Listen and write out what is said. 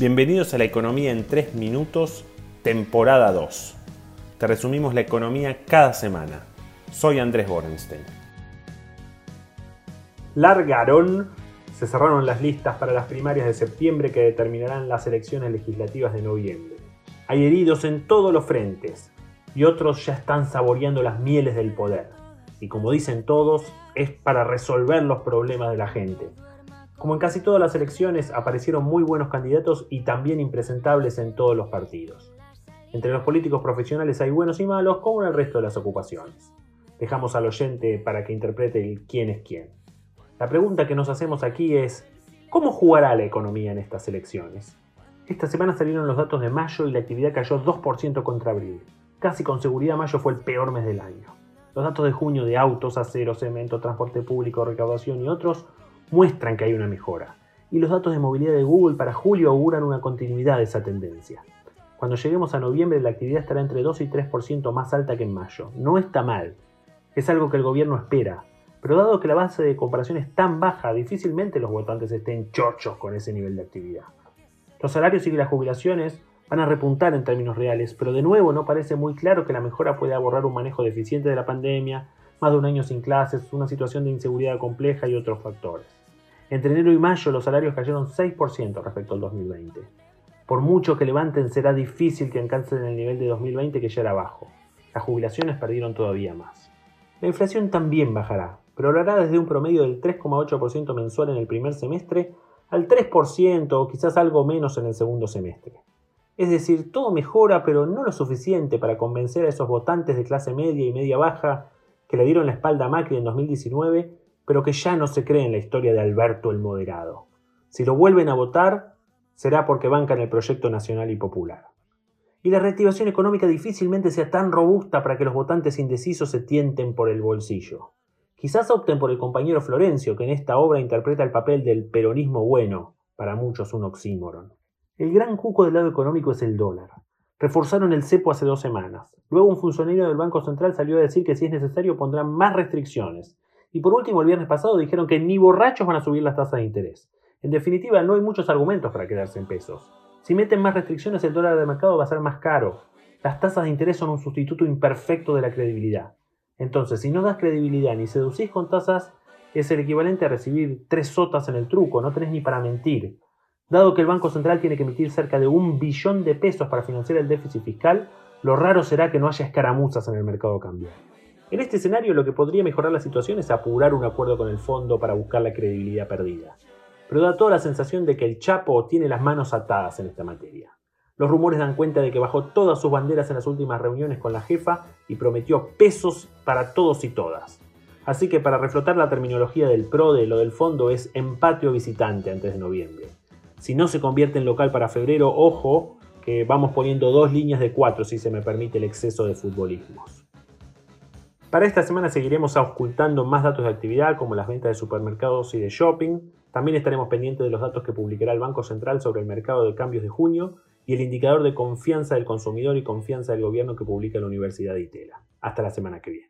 Bienvenidos a la economía en 3 minutos, temporada 2. Te resumimos la economía cada semana. Soy Andrés Borenstein. Largaron. Se cerraron las listas para las primarias de septiembre que determinarán las elecciones legislativas de noviembre. Hay heridos en todos los frentes y otros ya están saboreando las mieles del poder. Y como dicen todos, es para resolver los problemas de la gente como en casi todas las elecciones, aparecieron muy buenos candidatos y también impresentables en todos los partidos. Entre los políticos profesionales hay buenos y malos, como en el resto de las ocupaciones. Dejamos al oyente para que interprete el quién es quién. La pregunta que nos hacemos aquí es, ¿cómo jugará la economía en estas elecciones? Esta semana salieron los datos de mayo y la actividad cayó 2% contra abril. Casi con seguridad mayo fue el peor mes del año. Los datos de junio de autos, acero, cemento, transporte público, recaudación y otros muestran que hay una mejora, y los datos de movilidad de Google para julio auguran una continuidad de esa tendencia. Cuando lleguemos a noviembre la actividad estará entre 2 y 3% más alta que en mayo. No está mal. Es algo que el gobierno espera. Pero dado que la base de comparación es tan baja, difícilmente los votantes estén chorchos con ese nivel de actividad. Los salarios y las jubilaciones van a repuntar en términos reales, pero de nuevo no parece muy claro que la mejora pueda borrar un manejo deficiente de la pandemia, más de un año sin clases, una situación de inseguridad compleja y otros factores. Entre enero y mayo los salarios cayeron 6% respecto al 2020. Por mucho que levanten será difícil que alcancen el nivel de 2020 que ya era bajo. Las jubilaciones perdieron todavía más. La inflación también bajará, pero lo hará desde un promedio del 3,8% mensual en el primer semestre al 3% o quizás algo menos en el segundo semestre. Es decir, todo mejora, pero no lo suficiente para convencer a esos votantes de clase media y media baja que le dieron la espalda a Macri en 2019 pero que ya no se cree en la historia de Alberto el Moderado. Si lo vuelven a votar, será porque bancan el proyecto nacional y popular. Y la reactivación económica difícilmente sea tan robusta para que los votantes indecisos se tienten por el bolsillo. Quizás opten por el compañero Florencio, que en esta obra interpreta el papel del peronismo bueno, para muchos un oxímoron. El gran cuco del lado económico es el dólar. Reforzaron el cepo hace dos semanas. Luego un funcionario del Banco Central salió a decir que si es necesario pondrán más restricciones, y por último, el viernes pasado dijeron que ni borrachos van a subir las tasas de interés. En definitiva, no hay muchos argumentos para quedarse en pesos. Si meten más restricciones, el dólar de mercado va a ser más caro. Las tasas de interés son un sustituto imperfecto de la credibilidad. Entonces, si no das credibilidad ni seducís con tasas, es el equivalente a recibir tres sotas en el truco, no tenés ni para mentir. Dado que el Banco Central tiene que emitir cerca de un billón de pesos para financiar el déficit fiscal, lo raro será que no haya escaramuzas en el mercado cambiario. En este escenario lo que podría mejorar la situación es apurar un acuerdo con el fondo para buscar la credibilidad perdida. Pero da toda la sensación de que el Chapo tiene las manos atadas en esta materia. Los rumores dan cuenta de que bajó todas sus banderas en las últimas reuniones con la jefa y prometió pesos para todos y todas. Así que para reflotar la terminología del PRODE, lo del fondo es empate o visitante antes de noviembre. Si no se convierte en local para febrero, ojo, que vamos poniendo dos líneas de cuatro si se me permite el exceso de futbolismos. Para esta semana seguiremos auscultando más datos de actividad como las ventas de supermercados y de shopping. También estaremos pendientes de los datos que publicará el Banco Central sobre el mercado de cambios de junio y el indicador de confianza del consumidor y confianza del gobierno que publica la Universidad de Itela. Hasta la semana que viene.